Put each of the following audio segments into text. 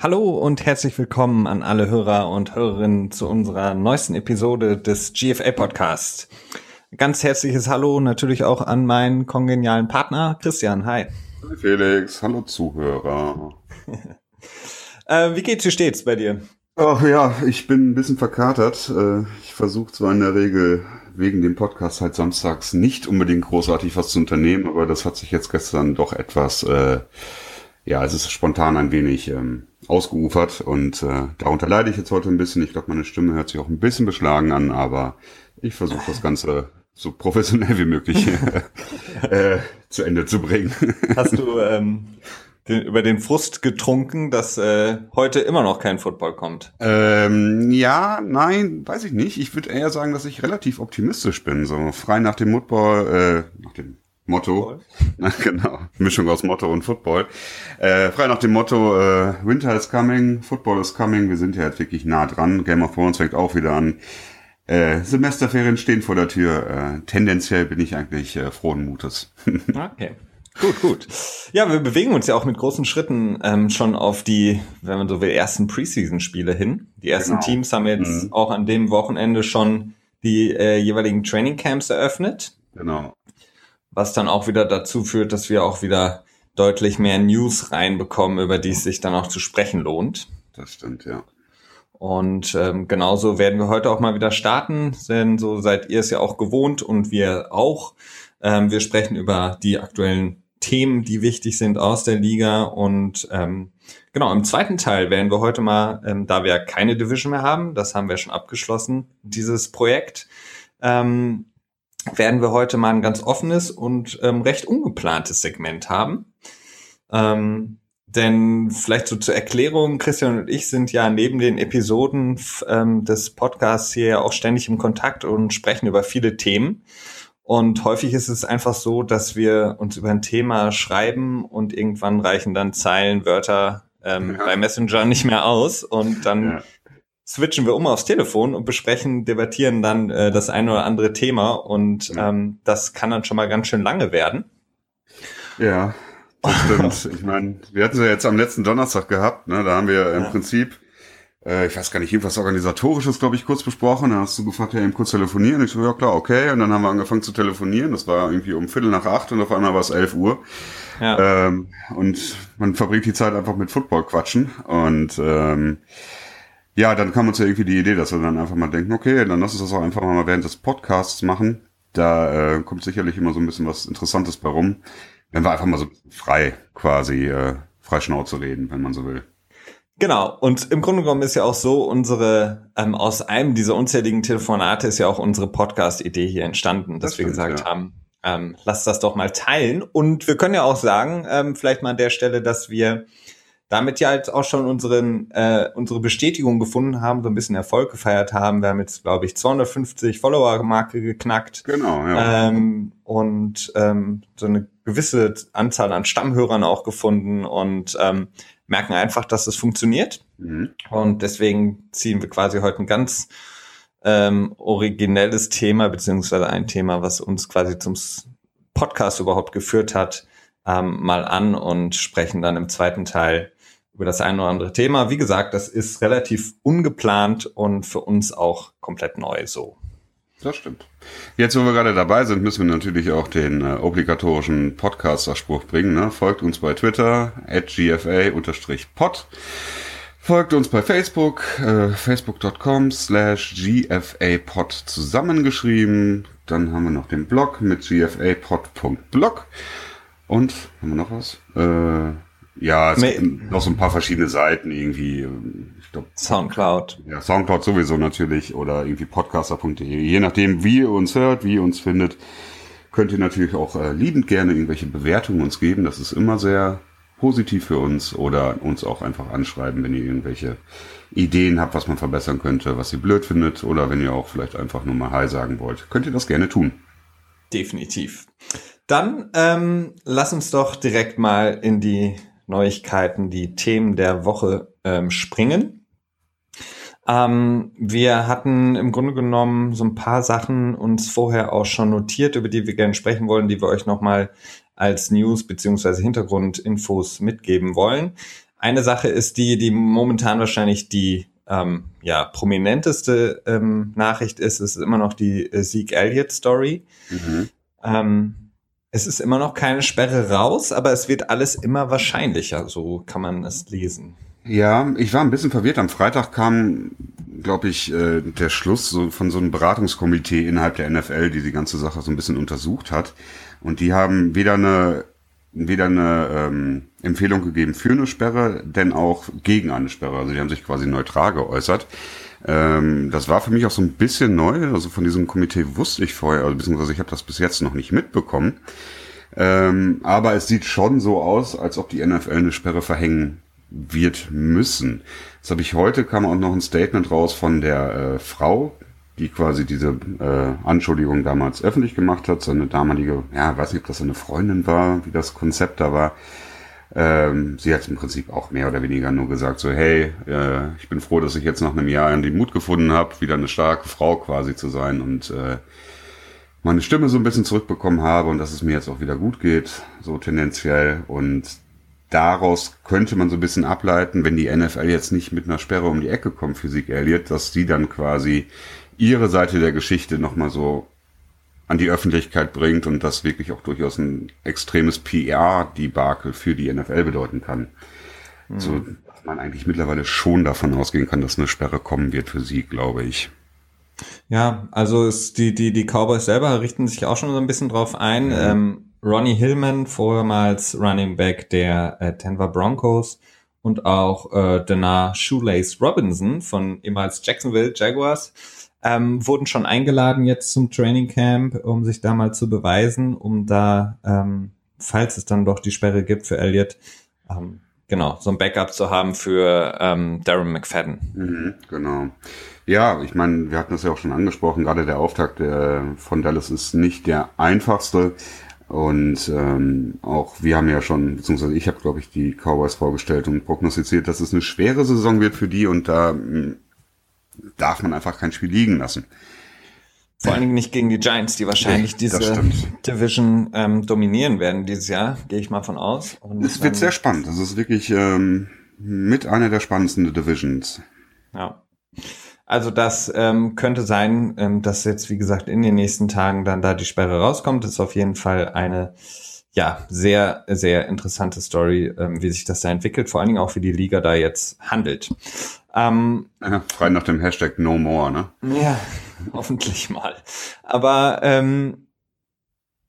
Hallo und herzlich willkommen an alle Hörer und Hörerinnen zu unserer neuesten Episode des GFA Podcast. Ganz herzliches Hallo natürlich auch an meinen kongenialen Partner Christian. Hi. Hi Felix, hallo Zuhörer. äh, wie geht's, wie steht's bei dir? Ach ja, ich bin ein bisschen verkatert. Äh, ich versuche zwar in der Regel wegen dem Podcast halt samstags nicht unbedingt großartig was zu unternehmen, aber das hat sich jetzt gestern doch etwas, äh, ja, es ist spontan ein wenig ähm, ausgeufert und äh, darunter leide ich jetzt heute ein bisschen. Ich glaube, meine Stimme hört sich auch ein bisschen beschlagen an, aber ich versuche das Ganze so professionell wie möglich äh, zu Ende zu bringen. Hast du ähm, den, über den Frust getrunken, dass äh, heute immer noch kein Football kommt? Ähm, ja, nein, weiß ich nicht. Ich würde eher sagen, dass ich relativ optimistisch bin. So frei nach dem Football, äh, nach dem Motto. Na, genau. Mischung aus Motto und Football. Äh, frei nach dem Motto, äh, Winter is coming, Football is coming. Wir sind ja jetzt wirklich nah dran. Game of Thrones fängt auch wieder an. Äh, Semesterferien stehen vor der Tür. Äh, tendenziell bin ich eigentlich äh, frohen Mutes. okay. Gut, gut. Ja, wir bewegen uns ja auch mit großen Schritten ähm, schon auf die, wenn man so will, ersten Preseason-Spiele hin. Die ersten genau. Teams haben jetzt mhm. auch an dem Wochenende schon die äh, jeweiligen Training Camps eröffnet. Genau was dann auch wieder dazu führt, dass wir auch wieder deutlich mehr News reinbekommen, über die es sich dann auch zu sprechen lohnt. Das stimmt, ja. Und ähm, genauso werden wir heute auch mal wieder starten, denn so seid ihr es ja auch gewohnt und wir auch. Ähm, wir sprechen über die aktuellen Themen, die wichtig sind aus der Liga. Und ähm, genau, im zweiten Teil werden wir heute mal, ähm, da wir keine Division mehr haben, das haben wir schon abgeschlossen, dieses Projekt, ähm, werden wir heute mal ein ganz offenes und ähm, recht ungeplantes Segment haben. Ähm, denn vielleicht so zur Erklärung, Christian und ich sind ja neben den Episoden ähm, des Podcasts hier auch ständig im Kontakt und sprechen über viele Themen. Und häufig ist es einfach so, dass wir uns über ein Thema schreiben und irgendwann reichen dann Zeilen, Wörter ähm, ja. bei Messenger nicht mehr aus und dann ja switchen wir um aufs Telefon und besprechen, debattieren dann äh, das eine oder andere Thema und ja. ähm, das kann dann schon mal ganz schön lange werden. Ja, das stimmt. ich meine, wir hatten sie ja jetzt am letzten Donnerstag gehabt, ne? Da haben wir im ja. Prinzip, äh, ich weiß gar nicht, irgendwas Organisatorisches, glaube ich, kurz besprochen. Da hast du gefragt, ja, eben kurz telefonieren. Ich so, ja klar, okay. Und dann haben wir angefangen zu telefonieren. Das war irgendwie um Viertel nach acht und auf einmal war es elf Uhr. Ja. Ähm, und man verbringt die Zeit einfach mit Football quatschen. Und ähm, ja, dann kam uns ja irgendwie die Idee, dass wir dann einfach mal denken, okay, dann lass uns das auch einfach mal während des Podcasts machen. Da äh, kommt sicherlich immer so ein bisschen was Interessantes bei rum. Wenn wir einfach mal so frei quasi, äh, frei Schnauze reden, wenn man so will. Genau, und im Grunde genommen ist ja auch so, unsere, ähm, aus einem dieser unzähligen Telefonate ist ja auch unsere Podcast-Idee hier entstanden, dass das wir stimmt, gesagt ja. haben, ähm, lasst das doch mal teilen. Und wir können ja auch sagen, ähm, vielleicht mal an der Stelle, dass wir damit ja jetzt auch schon unseren, äh, unsere Bestätigung gefunden haben, so ein bisschen Erfolg gefeiert haben. Wir haben jetzt, glaube ich, 250 Follower-Marke geknackt. Genau, ja. Ähm, und ähm, so eine gewisse Anzahl an Stammhörern auch gefunden und ähm, merken einfach, dass es funktioniert. Mhm. Und deswegen ziehen wir quasi heute ein ganz ähm, originelles Thema, beziehungsweise ein Thema, was uns quasi zum Podcast überhaupt geführt hat, ähm, mal an und sprechen dann im zweiten Teil über das eine oder andere Thema. Wie gesagt, das ist relativ ungeplant und für uns auch komplett neu so. Das stimmt. Jetzt, wo wir gerade dabei sind, müssen wir natürlich auch den äh, obligatorischen Podcaster-Spruch bringen. Ne? Folgt uns bei Twitter, at gfa-pod. Folgt uns bei Facebook, äh, facebook.com slash gfapod zusammengeschrieben. Dann haben wir noch den Blog mit gfapod.blog. Und, haben wir noch was? Äh, ja, es gibt noch so ein paar verschiedene Seiten irgendwie. Ich glaub, Soundcloud. Ja, Soundcloud sowieso natürlich oder irgendwie podcaster.de. Je nachdem, wie ihr uns hört, wie ihr uns findet, könnt ihr natürlich auch äh, liebend gerne irgendwelche Bewertungen uns geben. Das ist immer sehr positiv für uns oder uns auch einfach anschreiben, wenn ihr irgendwelche Ideen habt, was man verbessern könnte, was ihr blöd findet oder wenn ihr auch vielleicht einfach nur mal Hi sagen wollt. Könnt ihr das gerne tun. Definitiv. Dann ähm, lass uns doch direkt mal in die Neuigkeiten, die Themen der Woche ähm, springen. Ähm, wir hatten im Grunde genommen so ein paar Sachen uns vorher auch schon notiert, über die wir gerne sprechen wollen, die wir euch nochmal als News beziehungsweise Hintergrundinfos mitgeben wollen. Eine Sache ist die, die momentan wahrscheinlich die ähm, ja, prominenteste ähm, Nachricht ist, ist immer noch die äh, Zeke Elliott Story. Mhm. Ähm, es ist immer noch keine Sperre raus, aber es wird alles immer wahrscheinlicher, so kann man es lesen. Ja, ich war ein bisschen verwirrt. Am Freitag kam, glaube ich, äh, der Schluss von so einem Beratungskomitee innerhalb der NFL, die die ganze Sache so ein bisschen untersucht hat. Und die haben weder eine weder eine ähm, Empfehlung gegeben für eine Sperre, denn auch gegen eine Sperre. Also die haben sich quasi neutral geäußert. Ähm, das war für mich auch so ein bisschen neu. Also von diesem Komitee wusste ich vorher, also beziehungsweise ich habe das bis jetzt noch nicht mitbekommen. Ähm, aber es sieht schon so aus, als ob die NFL eine Sperre verhängen wird müssen. Jetzt habe ich heute kam auch noch ein Statement raus von der äh, Frau, die quasi diese äh, Anschuldigung damals öffentlich gemacht hat. Seine damalige, ja, weiß nicht, ob das eine Freundin war, wie das Konzept da war. Ähm, sie hat im Prinzip auch mehr oder weniger nur gesagt, so, hey, äh, ich bin froh, dass ich jetzt nach einem Jahr den Mut gefunden habe, wieder eine starke Frau quasi zu sein und äh, meine Stimme so ein bisschen zurückbekommen habe und dass es mir jetzt auch wieder gut geht, so tendenziell. Und daraus könnte man so ein bisschen ableiten, wenn die NFL jetzt nicht mit einer Sperre um die Ecke kommt für Sieg Elliott, dass die dann quasi ihre Seite der Geschichte nochmal so an die Öffentlichkeit bringt und das wirklich auch durchaus ein extremes PR-Debakel für die NFL bedeuten kann. Mhm. So, dass man eigentlich mittlerweile schon davon ausgehen kann, dass eine Sperre kommen wird für sie, glaube ich. Ja, also es, die, die, die Cowboys selber richten sich auch schon so ein bisschen drauf ein. Mhm. Ähm, Ronnie Hillman, vormals Running Back der äh, Denver Broncos und auch äh, Dana Shoelace Robinson von ehemals Jacksonville Jaguars ähm, wurden schon eingeladen jetzt zum Training Camp, um sich da mal zu beweisen, um da, ähm, falls es dann doch die Sperre gibt für Elliott, ähm, genau, so ein Backup zu haben für ähm, Darren McFadden. Mhm, genau. Ja, ich meine, wir hatten das ja auch schon angesprochen, gerade der Auftakt der, von Dallas ist nicht der einfachste. Und ähm, auch wir haben ja schon, beziehungsweise ich habe, glaube ich, die Cowboys vorgestellt und prognostiziert, dass es eine schwere Saison wird für die und da darf man einfach kein Spiel liegen lassen. Vor allen Dingen nicht gegen die Giants, die wahrscheinlich nee, diese Division ähm, dominieren werden dieses Jahr, gehe ich mal von aus. Und, es wird sehr spannend. Das ist wirklich ähm, mit einer der spannendsten Divisions. Ja. Also das ähm, könnte sein, ähm, dass jetzt, wie gesagt, in den nächsten Tagen dann da die Sperre rauskommt. Das ist auf jeden Fall eine ja, sehr, sehr interessante Story, ähm, wie sich das da entwickelt, vor allen Dingen auch wie die Liga da jetzt handelt. Ähm, ja, frei nach dem Hashtag No More, ne? Ja, hoffentlich mal. Aber ähm,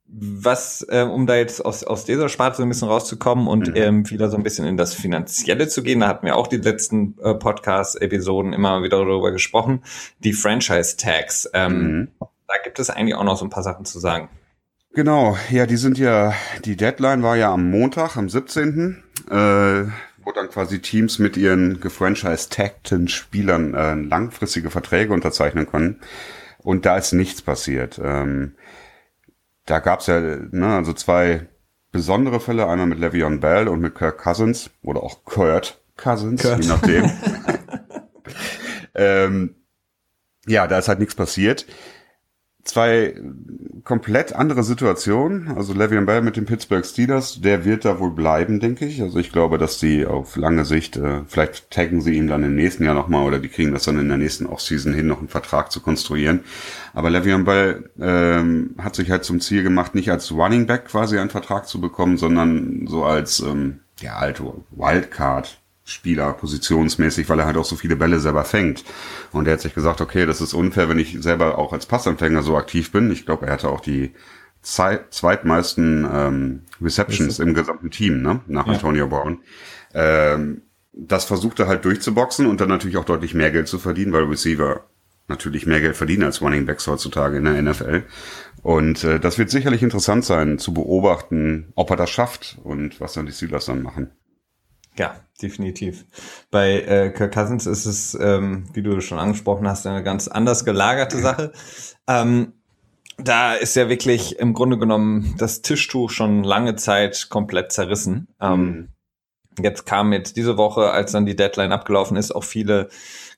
was, äh, um da jetzt aus, aus dieser Sparte so ein bisschen rauszukommen und mhm. ähm, wieder so ein bisschen in das Finanzielle zu gehen, da hatten wir auch die letzten äh, Podcast-Episoden immer wieder darüber gesprochen, die Franchise-Tags. Ähm, mhm. Da gibt es eigentlich auch noch so ein paar Sachen zu sagen. Genau, ja, die sind ja, die Deadline war ja am Montag, am 17. Äh, wo dann quasi Teams mit ihren gefranchise-tagten Spielern äh, langfristige Verträge unterzeichnen können. Und da ist nichts passiert. Ähm, da gab's ja ne, also zwei besondere Fälle, einmal mit Le'Veon Bell und mit Kirk Cousins oder auch Kurt Cousins, Kurt. je nachdem. ähm, ja, da ist halt nichts passiert zwei komplett andere Situationen. Also Le'Veon Bell mit den Pittsburgh Steelers, der wird da wohl bleiben, denke ich. Also ich glaube, dass die auf lange Sicht, äh, vielleicht taggen sie ihn dann im nächsten Jahr nochmal oder die kriegen das dann in der nächsten Offseason hin, noch einen Vertrag zu konstruieren. Aber Le'Veon Bell ähm, hat sich halt zum Ziel gemacht, nicht als Running Back quasi einen Vertrag zu bekommen, sondern so als ähm, ja, alte Wildcard Spieler positionsmäßig, weil er halt auch so viele Bälle selber fängt. Und er hat sich gesagt, okay, das ist unfair, wenn ich selber auch als Passempfänger so aktiv bin. Ich glaube, er hatte auch die zweitmeisten ähm, Receptions im gesamten Team, ne? nach ja. Antonio Brown. Ähm, das versucht er halt durchzuboxen und dann natürlich auch deutlich mehr Geld zu verdienen, weil Receiver natürlich mehr Geld verdienen als Running Backs heutzutage in der NFL. Und äh, das wird sicherlich interessant sein zu beobachten, ob er das schafft und was dann die Steelers dann machen. Ja, definitiv. Bei äh, Kirk Cousins ist es, ähm, wie du schon angesprochen hast, eine ganz anders gelagerte Sache. Ähm, da ist ja wirklich im Grunde genommen das Tischtuch schon lange Zeit komplett zerrissen. Ähm, mhm. Jetzt kam jetzt diese Woche, als dann die Deadline abgelaufen ist, auch viele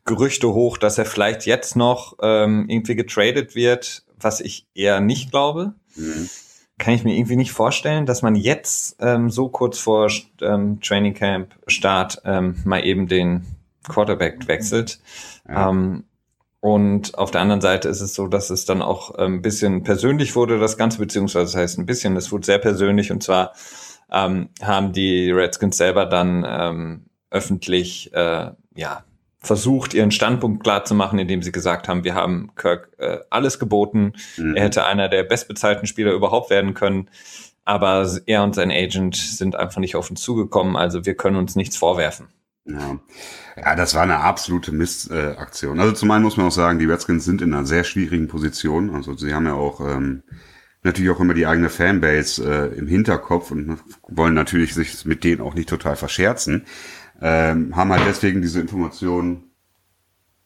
Gerüchte hoch, dass er vielleicht jetzt noch ähm, irgendwie getradet wird, was ich eher nicht glaube. Mhm. Kann ich mir irgendwie nicht vorstellen, dass man jetzt ähm, so kurz vor ähm, Training Camp Start ähm, mal eben den Quarterback wechselt. Ja. Ähm, und auf der anderen Seite ist es so, dass es dann auch ein ähm, bisschen persönlich wurde, das Ganze, beziehungsweise das heißt ein bisschen, es wurde sehr persönlich und zwar ähm, haben die Redskins selber dann ähm, öffentlich äh, ja versucht, ihren Standpunkt klar zu machen, indem sie gesagt haben, wir haben Kirk äh, alles geboten. Mhm. Er hätte einer der bestbezahlten Spieler überhaupt werden können. Aber er und sein Agent sind einfach nicht auf uns zugekommen. Also wir können uns nichts vorwerfen. Ja, ja das war eine absolute Mistaktion. Äh, also zum einen muss man auch sagen, die Redskins sind in einer sehr schwierigen Position. Also sie haben ja auch ähm, natürlich auch immer die eigene Fanbase äh, im Hinterkopf und wollen natürlich sich mit denen auch nicht total verscherzen ähm, haben halt deswegen diese Informationen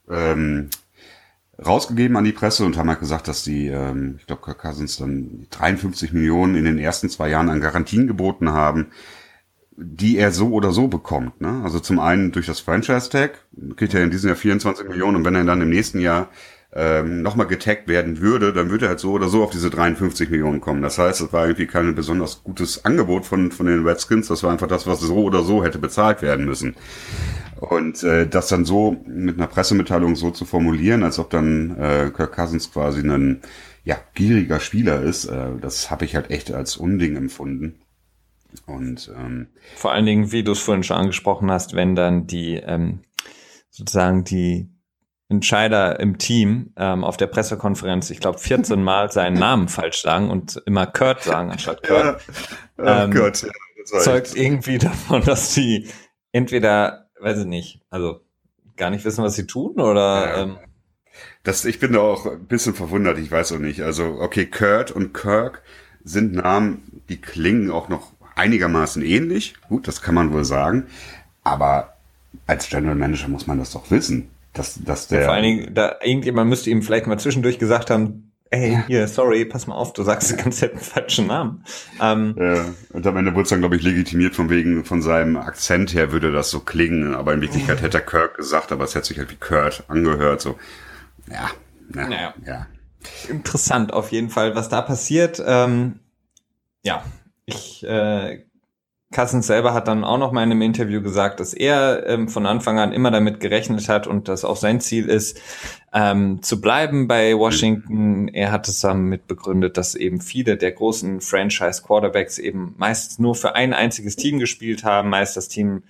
ähm, rausgegeben an die Presse und haben halt gesagt, dass die, ähm, ich glaube, Kirk Cousins dann 53 Millionen in den ersten zwei Jahren an Garantien geboten haben, die er so oder so bekommt. Ne? Also zum einen durch das Franchise-Tag, kriegt er in diesem Jahr 24 Millionen und wenn er dann im nächsten Jahr ähm, nochmal getaggt werden würde, dann würde er halt so oder so auf diese 53 Millionen kommen. Das heißt, es war irgendwie kein besonders gutes Angebot von, von den Redskins. Das war einfach das, was so oder so hätte bezahlt werden müssen. Und äh, das dann so mit einer Pressemitteilung so zu formulieren, als ob dann äh, Kirk Cousins quasi ein ja, gieriger Spieler ist, äh, das habe ich halt echt als Unding empfunden. Und ähm, vor allen Dingen, wie du es vorhin schon angesprochen hast, wenn dann die ähm, sozusagen die Entscheider im Team ähm, auf der Pressekonferenz, ich glaube, 14 Mal seinen Namen falsch sagen und immer Kurt sagen anstatt Kurt. Ja. Oh Gott, ja, zeugt irgendwie davon, dass sie entweder, weiß ich nicht, also gar nicht wissen, was sie tun oder. Ja. Ähm, das, ich bin da auch ein bisschen verwundert, ich weiß auch nicht. Also, okay, Kurt und Kirk sind Namen, die klingen auch noch einigermaßen ähnlich. Gut, das kann man wohl sagen. Aber als General Manager muss man das doch wissen. Dass, dass der Vor allen Dingen, da irgendjemand müsste ihm vielleicht mal zwischendurch gesagt haben, ey, hier, sorry, pass mal auf, du sagst die ganze Zeit einen falschen Namen. Ähm, ja, und am Ende wurde es dann, glaube ich, legitimiert von wegen, von seinem Akzent her würde das so klingen, aber in Wirklichkeit hätte er Kirk gesagt, aber es hätte sich halt wie Kurt angehört, so. Ja, na, naja. ja. Interessant auf jeden Fall, was da passiert. Ähm, ja, ich äh, Cousins selber hat dann auch noch mal in einem Interview gesagt, dass er ähm, von Anfang an immer damit gerechnet hat und dass auch sein Ziel ist, ähm, zu bleiben bei Washington. Er hat es damit begründet, dass eben viele der großen Franchise-Quarterbacks eben meistens nur für ein einziges Team gespielt haben, meist das Team,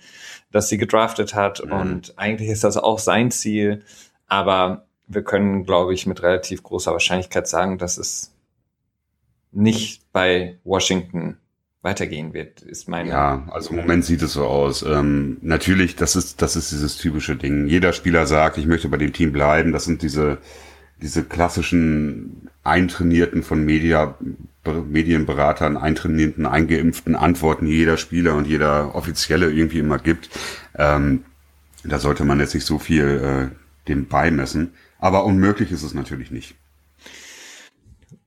das sie gedraftet hat. Mhm. Und eigentlich ist das auch sein Ziel. Aber wir können, glaube ich, mit relativ großer Wahrscheinlichkeit sagen, dass es nicht bei Washington weitergehen wird, ist mein. Ja, also im Moment sieht es so aus. Ähm, natürlich, das ist, das ist dieses typische Ding. Jeder Spieler sagt, ich möchte bei dem Team bleiben. Das sind diese, diese klassischen eintrainierten von Media, Medienberatern, eintrainierten, eingeimpften Antworten, die jeder Spieler und jeder Offizielle irgendwie immer gibt. Ähm, da sollte man jetzt nicht so viel äh, dem beimessen. Aber unmöglich ist es natürlich nicht.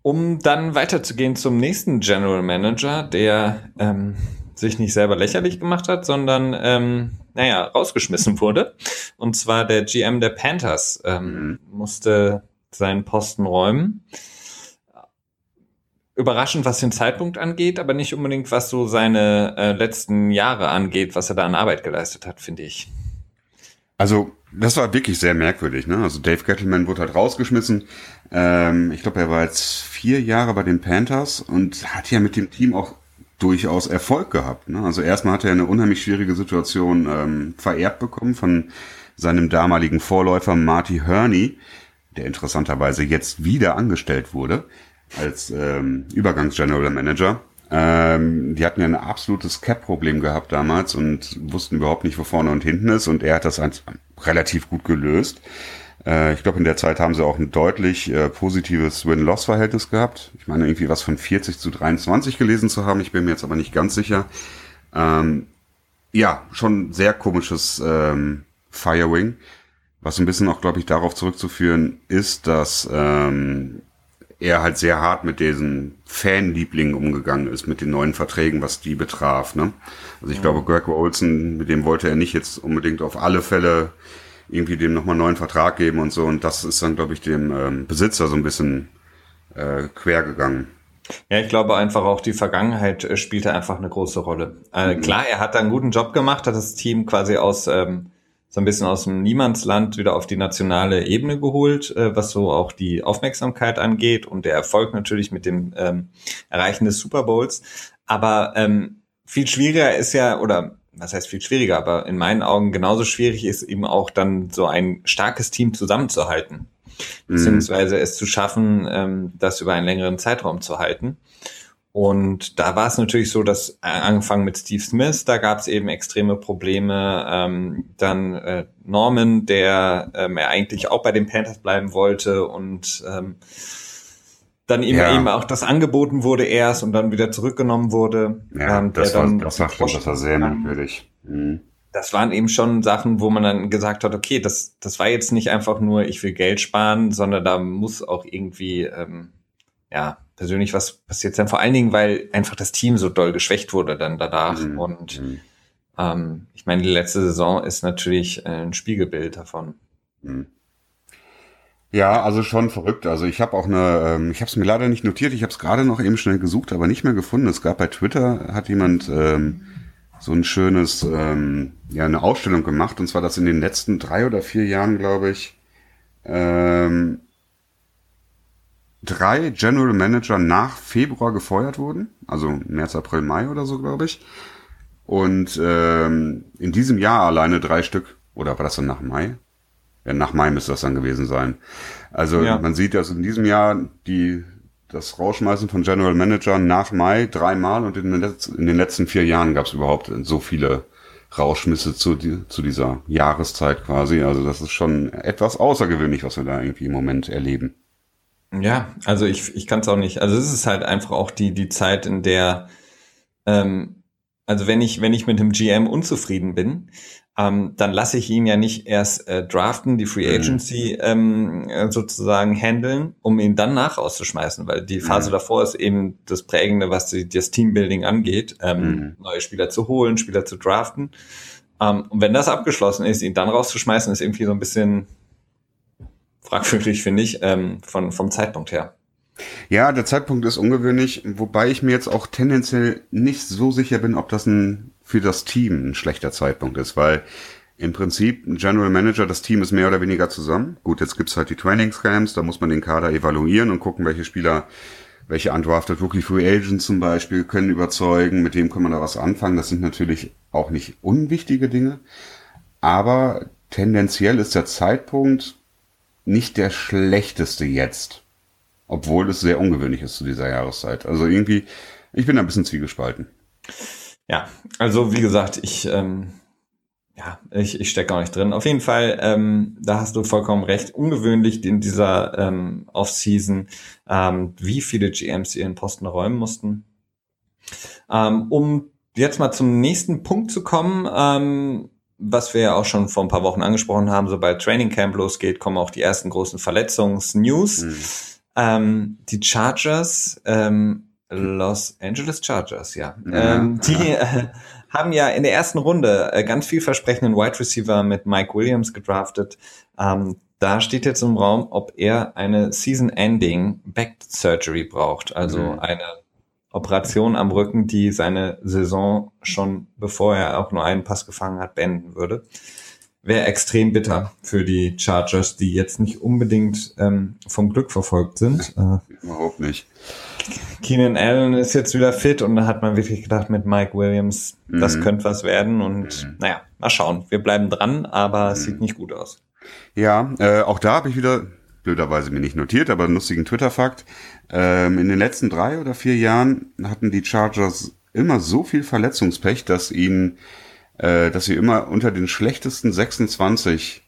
Um dann weiterzugehen zum nächsten General Manager, der ähm, sich nicht selber lächerlich gemacht hat, sondern ähm, naja, rausgeschmissen wurde. Und zwar der GM der Panthers ähm, mhm. musste seinen Posten räumen. Überraschend, was den Zeitpunkt angeht, aber nicht unbedingt, was so seine äh, letzten Jahre angeht, was er da an Arbeit geleistet hat, finde ich. Also das war wirklich sehr merkwürdig. Ne? Also Dave Gettleman wurde halt rausgeschmissen. Ähm, ich glaube, er war jetzt vier Jahre bei den Panthers und hat ja mit dem Team auch durchaus Erfolg gehabt. Ne? Also erstmal hat er eine unheimlich schwierige Situation ähm, vererbt bekommen von seinem damaligen Vorläufer Marty Herney, der interessanterweise jetzt wieder angestellt wurde als ähm, Übergangs-General Manager. Ähm, die hatten ja ein absolutes Cap-Problem gehabt damals und wussten überhaupt nicht, wo vorne und hinten ist. Und er hat das relativ gut gelöst. Äh, ich glaube, in der Zeit haben sie auch ein deutlich äh, positives Win-Loss-Verhältnis gehabt. Ich meine, irgendwie was von 40 zu 23 gelesen zu haben. Ich bin mir jetzt aber nicht ganz sicher. Ähm, ja, schon sehr komisches ähm, Firewing. Was ein bisschen auch, glaube ich, darauf zurückzuführen ist, dass ähm, er halt sehr hart mit diesen Fanlieblingen umgegangen ist, mit den neuen Verträgen, was die betraf. Ne? Also ich ja. glaube, Greg Olson, mit dem wollte er nicht jetzt unbedingt auf alle Fälle irgendwie dem nochmal einen neuen Vertrag geben und so. Und das ist dann, glaube ich, dem ähm, Besitzer so ein bisschen äh, quer gegangen. Ja, ich glaube einfach auch die Vergangenheit äh, spielte einfach eine große Rolle. Äh, mhm. Klar, er hat da einen guten Job gemacht, hat das Team quasi aus ähm, so ein bisschen aus dem Niemandsland wieder auf die nationale Ebene geholt, äh, was so auch die Aufmerksamkeit angeht und der Erfolg natürlich mit dem ähm, Erreichen des Super Bowls. Aber ähm, viel schwieriger ist ja, oder was heißt viel schwieriger, aber in meinen Augen genauso schwierig ist eben auch dann so ein starkes Team zusammenzuhalten beziehungsweise es zu schaffen, ähm, das über einen längeren Zeitraum zu halten. Und da war es natürlich so, dass äh, angefangen mit Steve Smith, da gab es eben extreme Probleme. Ähm, dann äh, Norman, der ähm, er eigentlich auch bei den Panthers bleiben wollte und ähm, dann eben, ja. eben auch das angeboten wurde erst und dann wieder zurückgenommen wurde. Ja, ähm, das, war, das war schon, das war sehr merkwürdig. Mhm das waren eben schon Sachen, wo man dann gesagt hat, okay, das, das war jetzt nicht einfach nur, ich will Geld sparen, sondern da muss auch irgendwie, ähm, ja, persönlich was passiert sein. Vor allen Dingen, weil einfach das Team so doll geschwächt wurde dann danach. Mhm. Und mhm. ähm, ich meine, die letzte Saison ist natürlich ein Spiegelbild davon. Ja, also schon verrückt. Also ich habe auch eine, ähm, ich habe es mir leider nicht notiert, ich habe es gerade noch eben schnell gesucht, aber nicht mehr gefunden. Es gab bei Twitter, hat jemand ähm, so ein schönes, ähm, ja, eine Ausstellung gemacht. Und zwar, dass in den letzten drei oder vier Jahren, glaube ich, ähm, drei General Manager nach Februar gefeuert wurden. Also März, April, Mai oder so, glaube ich. Und ähm, in diesem Jahr alleine drei Stück. Oder war das dann nach Mai? Ja, nach Mai müsste das dann gewesen sein. Also ja. man sieht, dass in diesem Jahr die das Rausschmeißen von General Manager nach Mai dreimal und in den, letzten, in den letzten vier Jahren gab es überhaupt so viele Rauschmisse zu, zu dieser Jahreszeit quasi. Also das ist schon etwas außergewöhnlich, was wir da irgendwie im Moment erleben. Ja, also ich, ich kann es auch nicht. Also es ist halt einfach auch die, die Zeit, in der, ähm, also wenn ich, wenn ich mit dem GM unzufrieden bin, ähm, dann lasse ich ihn ja nicht erst äh, draften, die Free mhm. Agency ähm, äh, sozusagen handeln, um ihn dann nach rauszuschmeißen, weil die Phase mhm. davor ist eben das Prägende, was die, das Teambuilding angeht, ähm, mhm. neue Spieler zu holen, Spieler zu draften. Ähm, und wenn das abgeschlossen ist, ihn dann rauszuschmeißen, ist irgendwie so ein bisschen fragwürdig, finde ich, ähm, von, vom Zeitpunkt her. Ja, der Zeitpunkt ist ungewöhnlich, wobei ich mir jetzt auch tendenziell nicht so sicher bin, ob das ein für das Team ein schlechter Zeitpunkt ist, weil im Prinzip ein General Manager, das Team ist mehr oder weniger zusammen. Gut, jetzt gibt's halt die Trainingscamps, da muss man den Kader evaluieren und gucken, welche Spieler, welche undrafted Rookie Free Agents zum Beispiel können überzeugen, mit dem kann man da was anfangen. Das sind natürlich auch nicht unwichtige Dinge, aber tendenziell ist der Zeitpunkt nicht der schlechteste jetzt, obwohl es sehr ungewöhnlich ist zu dieser Jahreszeit. Also irgendwie, ich bin ein bisschen zwiegespalten. Ja, also wie gesagt, ich, ähm, ja, ich, ich stecke auch nicht drin. Auf jeden Fall, ähm, da hast du vollkommen recht. Ungewöhnlich in dieser ähm, Off-Season, ähm, wie viele GMs ihren Posten räumen mussten. Ähm, um jetzt mal zum nächsten Punkt zu kommen, ähm, was wir ja auch schon vor ein paar Wochen angesprochen haben, sobald Training Camp losgeht, kommen auch die ersten großen Verletzungsnews. Mhm. Ähm, die Chargers ähm, Los Angeles Chargers, ja. ja ähm, die äh, haben ja in der ersten Runde äh, ganz vielversprechenden Wide Receiver mit Mike Williams gedraftet. Ähm, da steht jetzt im Raum, ob er eine Season-Ending Back Surgery braucht, also mhm. eine Operation am Rücken, die seine Saison schon bevor er auch nur einen Pass gefangen hat, beenden würde wäre extrem bitter für die Chargers, die jetzt nicht unbedingt ähm, vom Glück verfolgt sind. Äh, Überhaupt nicht. Keenan Allen ist jetzt wieder fit und da hat man wirklich gedacht mit Mike Williams, mhm. das könnte was werden und mhm. naja, mal schauen. Wir bleiben dran, aber es mhm. sieht nicht gut aus. Ja, äh, auch da habe ich wieder blöderweise mir nicht notiert, aber einen lustigen Twitter-Fakt. Ähm, in den letzten drei oder vier Jahren hatten die Chargers immer so viel Verletzungspech, dass ihnen äh, dass sie immer unter den schlechtesten 26,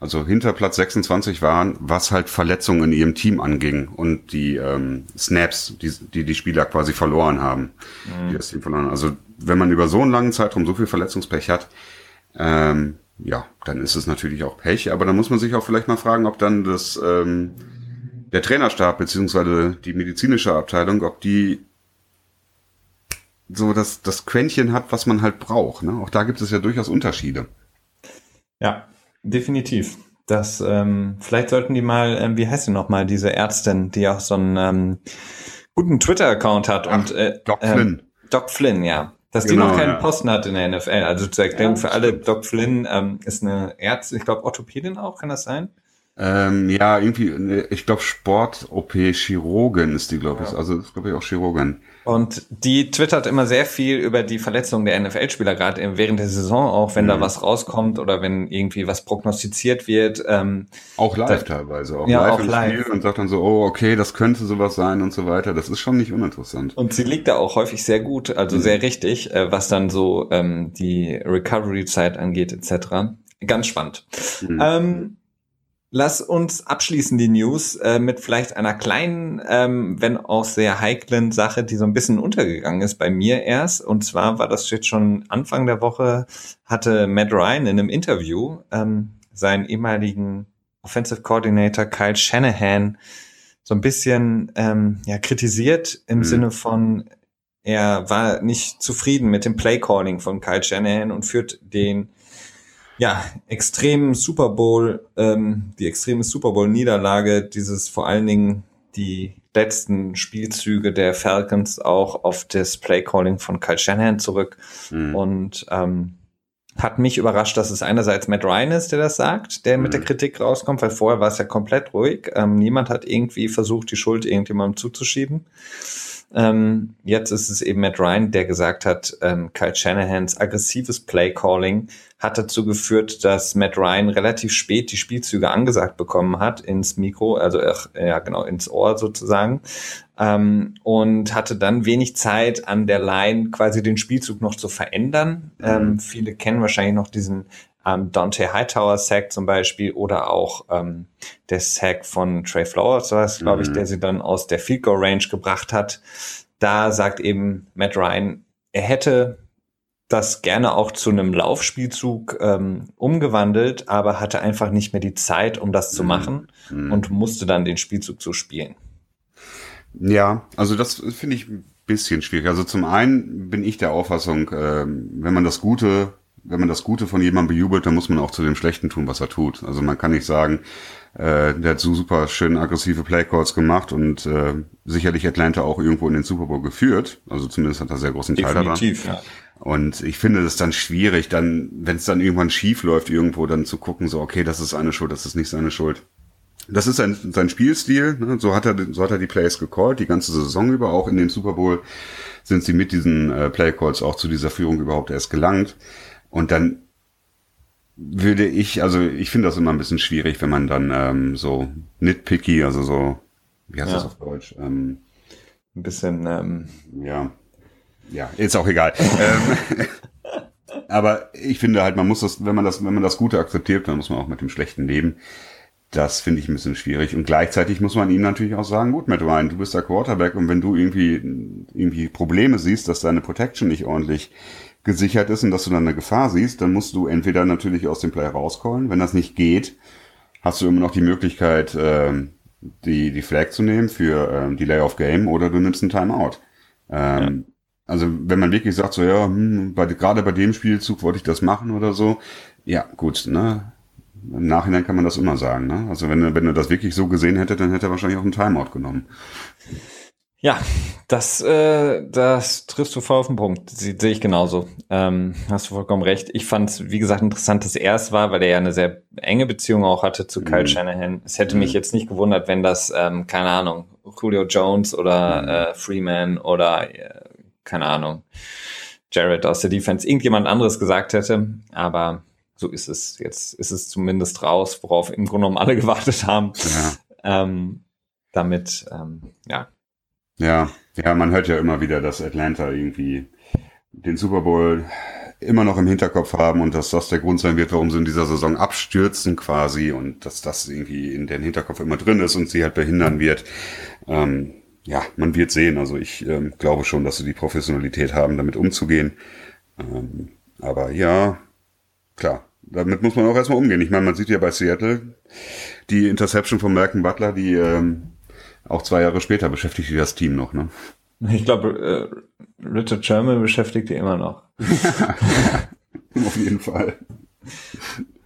also hinter Platz 26 waren, was halt Verletzungen in ihrem Team anging und die ähm, Snaps, die, die die Spieler quasi verloren haben, mhm. die das Team verloren. Also wenn man über so einen langen Zeitraum so viel Verletzungspech hat, ähm, ja, dann ist es natürlich auch Pech, aber dann muss man sich auch vielleicht mal fragen, ob dann das ähm, der Trainerstab beziehungsweise die medizinische Abteilung, ob die so das, das Quäntchen hat, was man halt braucht. Ne? Auch da gibt es ja durchaus Unterschiede. Ja, definitiv. Das, ähm, vielleicht sollten die mal, ähm, wie heißt sie nochmal, diese Ärztin, die auch so ein ähm, guten Twitter-Account hat Ach, und äh, Doc ähm, Flynn. Doc Flynn, ja. Dass genau, die noch keinen ja. Posten hat in der NFL. Also zur Erklärung ja, für alle, Doc Flynn ähm, ist eine Ärztin, ich glaube Orthopädin auch, kann das sein? Ähm, ja, irgendwie, ich glaube Sport-OP-Chirurgen ist die, glaube ich. Ja. Also ist, glaube ich, auch Chirurgen. Und die twittert immer sehr viel über die Verletzungen der NFL-Spieler, gerade während der Saison, auch wenn mhm. da was rauskommt oder wenn irgendwie was prognostiziert wird. Ähm, auch live da, teilweise, auch ja, live auch im live. Spiel und sagt dann so, oh, okay, das könnte sowas sein und so weiter. Das ist schon nicht uninteressant. Und sie liegt da auch häufig sehr gut, also mhm. sehr richtig, äh, was dann so ähm, die Recovery-Zeit angeht, etc. Ganz spannend. Mhm. Ähm, Lass uns abschließen die News äh, mit vielleicht einer kleinen, ähm, wenn auch sehr heiklen Sache, die so ein bisschen untergegangen ist bei mir erst. Und zwar war das jetzt schon Anfang der Woche, hatte Matt Ryan in einem Interview ähm, seinen ehemaligen Offensive Coordinator Kyle Shanahan so ein bisschen ähm, ja, kritisiert im mhm. Sinne von, er war nicht zufrieden mit dem Play Calling von Kyle Shanahan und führt den ja, extremen Super Bowl, ähm, die extreme Super Bowl Niederlage, dieses vor allen Dingen die letzten Spielzüge der Falcons auch auf das Play Calling von Kyle Shanahan zurück mhm. und ähm, hat mich überrascht, dass es einerseits Matt Ryan ist, der das sagt, der mhm. mit der mhm. Kritik rauskommt, weil vorher war es ja komplett ruhig. Ähm, niemand hat irgendwie versucht, die Schuld irgendjemandem zuzuschieben. Ähm, jetzt ist es eben Matt Ryan, der gesagt hat, ähm, Kyle Shanahans aggressives Play-Calling hat dazu geführt, dass Matt Ryan relativ spät die Spielzüge angesagt bekommen hat ins Mikro, also ach, ja genau ins Ohr sozusagen, ähm, und hatte dann wenig Zeit an der Line quasi den Spielzug noch zu verändern. Mhm. Ähm, viele kennen wahrscheinlich noch diesen ähm, Dante Hightower Sack zum Beispiel oder auch ähm, der Sack von Trey Flowers, was glaube ich, mhm. der sie dann aus der Field Goal Range gebracht hat. Da sagt eben Matt Ryan, er hätte das gerne auch zu einem Laufspielzug ähm, umgewandelt, aber hatte einfach nicht mehr die Zeit, um das zu mhm. machen mhm. und musste dann den Spielzug zu spielen. Ja, also das finde ich ein bisschen schwierig. Also zum einen bin ich der Auffassung, äh, wenn man das Gute wenn man das Gute von jemandem bejubelt, dann muss man auch zu dem Schlechten tun, was er tut. Also man kann nicht sagen, äh, der hat so super schön aggressive Playcalls gemacht und äh, sicherlich Atlanta auch irgendwo in den Super Bowl geführt. Also zumindest hat er sehr großen Teil Definitiv, daran. Ja. Und ich finde es dann schwierig, dann, wenn es dann irgendwann schief läuft, irgendwo dann zu gucken, so, okay, das ist seine Schuld, das ist nicht seine Schuld. Das ist sein, sein Spielstil, ne? so, hat er, so hat er die Plays gecallt, die ganze Saison über, auch in den Super Bowl sind sie mit diesen äh, Playcalls auch zu dieser Führung überhaupt erst gelangt. Und dann würde ich, also ich finde das immer ein bisschen schwierig, wenn man dann ähm, so nitpicky, also so, wie heißt ja. das auf Deutsch? Ähm, ein bisschen, ähm, ja, ja, ist auch egal. ähm, aber ich finde halt, man muss das, wenn man das, wenn man das Gute akzeptiert, dann muss man auch mit dem Schlechten leben. Das finde ich ein bisschen schwierig. Und gleichzeitig muss man ihm natürlich auch sagen, gut, Matt Ryan, du bist der Quarterback und wenn du irgendwie, irgendwie Probleme siehst, dass deine Protection nicht ordentlich gesichert ist und dass du dann eine Gefahr siehst, dann musst du entweder natürlich aus dem Play rauscallen. Wenn das nicht geht, hast du immer noch die Möglichkeit, äh, die, die Flag zu nehmen für äh, Delay of Game oder du nimmst ein Timeout. Ähm, ja. Also wenn man wirklich sagt, so ja, hm, bei, gerade bei dem Spielzug wollte ich das machen oder so, ja, gut, ne? Im Nachhinein kann man das immer sagen, ne? Also wenn, wenn er das wirklich so gesehen hätte, dann hätte er wahrscheinlich auch einen Timeout genommen. Ja, das, äh, das triffst du voll auf den Punkt. Sehe ich genauso. Ähm, hast du vollkommen recht. Ich fand es, wie gesagt, interessant, dass er es war, weil er ja eine sehr enge Beziehung auch hatte zu Kyle mhm. Shanahan. Es hätte mhm. mich jetzt nicht gewundert, wenn das, ähm, keine Ahnung, Julio Jones oder mhm. äh, Freeman oder, äh, keine Ahnung, Jared aus der Defense, irgendjemand anderes gesagt hätte. Aber so ist es. Jetzt ist es zumindest raus, worauf im Grunde genommen alle gewartet haben. Ja. Ähm, damit, ähm, ja, ja, ja, man hört ja immer wieder, dass Atlanta irgendwie den Super Bowl immer noch im Hinterkopf haben und dass das der Grund sein wird, warum sie in dieser Saison abstürzen quasi und dass das irgendwie in den Hinterkopf immer drin ist und sie halt behindern wird. Ähm, ja, man wird sehen. Also ich ähm, glaube schon, dass sie die Professionalität haben, damit umzugehen. Ähm, aber ja, klar, damit muss man auch erstmal umgehen. Ich meine, man sieht ja bei Seattle die Interception von Malcolm Butler, die ähm, auch zwei Jahre später beschäftigt die das Team noch, ne? Ich glaube, äh, Richard Sherman beschäftigt die immer noch. Auf jeden Fall.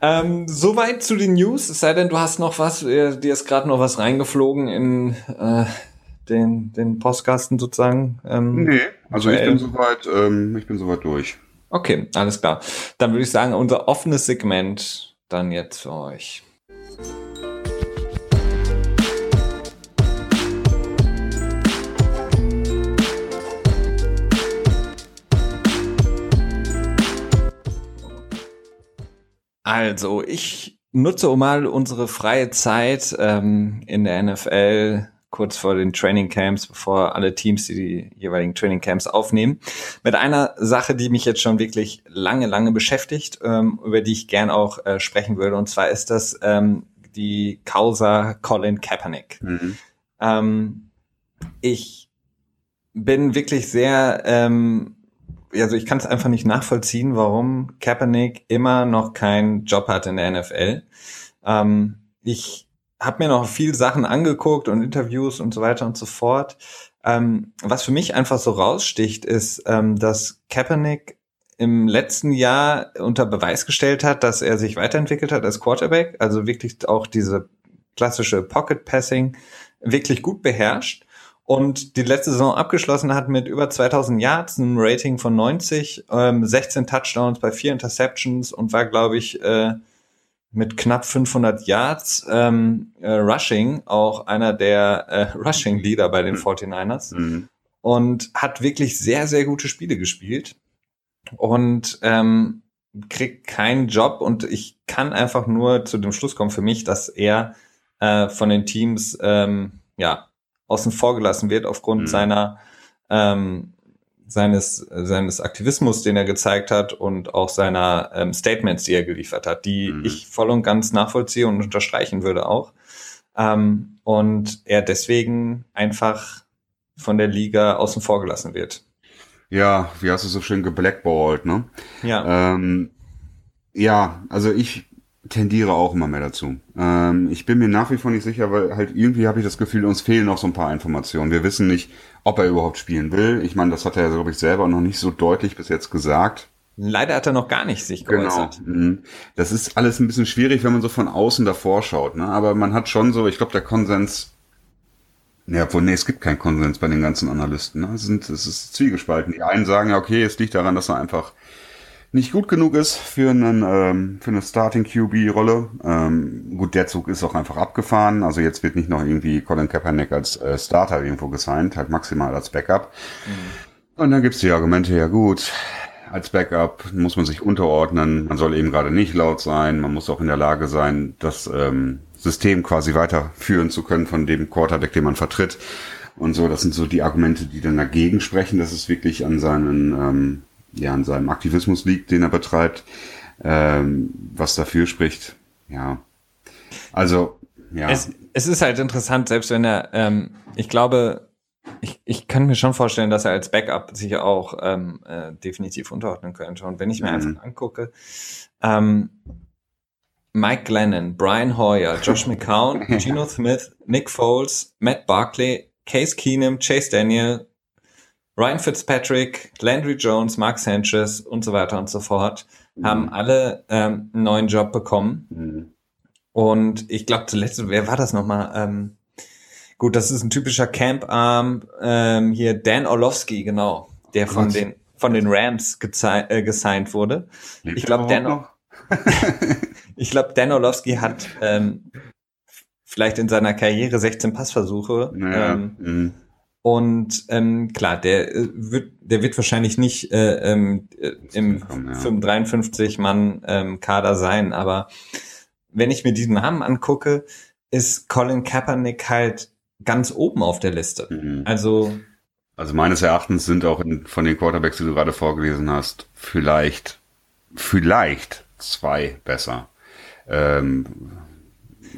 Ähm, soweit zu den News, es sei denn, du hast noch was, äh, dir ist gerade noch was reingeflogen in äh, den, den Postkasten sozusagen? Ähm, nee, also ich bin soweit, ähm, ich bin soweit durch. Okay, alles klar. Dann würde ich sagen, unser offenes Segment dann jetzt für euch. Also, ich nutze mal unsere freie Zeit ähm, in der NFL kurz vor den Training Camps, bevor alle Teams die, die jeweiligen Training Camps aufnehmen, mit einer Sache, die mich jetzt schon wirklich lange, lange beschäftigt, ähm, über die ich gern auch äh, sprechen würde. Und zwar ist das ähm, die Causa Colin Kaepernick. Mhm. Ähm, ich bin wirklich sehr, ähm, also ich kann es einfach nicht nachvollziehen, warum Kaepernick immer noch keinen Job hat in der NFL. Ähm, ich habe mir noch viel Sachen angeguckt und Interviews und so weiter und so fort. Ähm, was für mich einfach so raussticht, ist, ähm, dass Kaepernick im letzten Jahr unter Beweis gestellt hat, dass er sich weiterentwickelt hat als Quarterback, also wirklich auch diese klassische Pocket Passing wirklich gut beherrscht und die letzte Saison abgeschlossen hat mit über 2000 Yards, einem Rating von 90, ähm, 16 Touchdowns bei vier Interceptions und war, glaube ich, äh, mit knapp 500 Yards ähm, äh, Rushing, auch einer der äh, Rushing-Leader bei den 49ers. Mhm. mhm. Und hat wirklich sehr, sehr gute Spiele gespielt. Und ähm, kriegt keinen Job. Und ich kann einfach nur zu dem Schluss kommen für mich, dass er äh, von den Teams ähm, ja außen vor gelassen wird aufgrund mhm. seiner ähm, seines, seines Aktivismus, den er gezeigt hat und auch seiner ähm, Statements, die er geliefert hat, die mhm. ich voll und ganz nachvollziehe und unterstreichen würde auch. Ähm, und er deswegen einfach von der Liga außen vor gelassen wird. Ja, wie hast du so schön geblackballt, ne? Ja. Ähm, ja, also ich tendiere auch immer mehr dazu. Ähm, ich bin mir nach wie vor nicht sicher, weil halt irgendwie habe ich das Gefühl, uns fehlen noch so ein paar Informationen. Wir wissen nicht, ob er überhaupt spielen will. Ich meine, das hat er, glaube ich, selber noch nicht so deutlich bis jetzt gesagt. Leider hat er noch gar nicht sich geäußert. Genau. Das ist alles ein bisschen schwierig, wenn man so von außen davor schaut. Ne? Aber man hat schon so, ich glaube, der Konsens, ja, obwohl, nee, es gibt keinen Konsens bei den ganzen Analysten. Ne? Es, sind, es ist zwiegespalten. Die einen sagen ja, okay, es liegt daran, dass er einfach nicht gut genug ist für, einen, ähm, für eine Starting QB-Rolle. Ähm, gut, der Zug ist auch einfach abgefahren. Also jetzt wird nicht noch irgendwie Colin Kaepernick als äh, Starter irgendwo gesigned, halt maximal als Backup. Mhm. Und dann gibt's die Argumente, ja gut, als Backup muss man sich unterordnen, man soll eben gerade nicht laut sein, man muss auch in der Lage sein, das ähm, System quasi weiterführen zu können von dem Quarterback, den man vertritt. Und so, das sind so die Argumente, die dann dagegen sprechen, dass es wirklich an seinen ähm, ja, an seinem Aktivismus liegt, den er betreibt, ähm, was dafür spricht. Ja. Also, ja. Es, es ist halt interessant, selbst wenn er, ähm, ich glaube, ich, ich kann mir schon vorstellen, dass er als Backup sich auch ähm, äh, definitiv unterordnen könnte. Und wenn ich mir mhm. einfach angucke, ähm, Mike Glennon, Brian Hoyer, Josh McCown, Geno Smith, Nick Foles, Matt Barkley, Case Keenum, Chase Daniel, Ryan Fitzpatrick, Landry Jones, Mark Sanchez und so weiter und so fort mhm. haben alle ähm, einen neuen Job bekommen. Mhm. Und ich glaube zuletzt, wer war das nochmal? Ähm, gut, das ist ein typischer Camp-Arm. Ähm, hier Dan Orlovsky, genau, der von den von den Rams äh, gesigned wurde. Lebt ich glaube, Dan, ich glaube, Dan Orlovsky hat ähm, vielleicht in seiner Karriere 16 Passversuche. Naja. Ähm, mhm und ähm, klar, der äh, wird, der wird wahrscheinlich nicht äh, ähm, äh, im ja. 53 Mann ähm, Kader sein, aber wenn ich mir diesen Namen angucke, ist Colin Kaepernick halt ganz oben auf der Liste. Mhm. Also also meines Erachtens sind auch in, von den Quarterbacks, die du gerade vorgelesen hast, vielleicht vielleicht zwei besser. Ähm,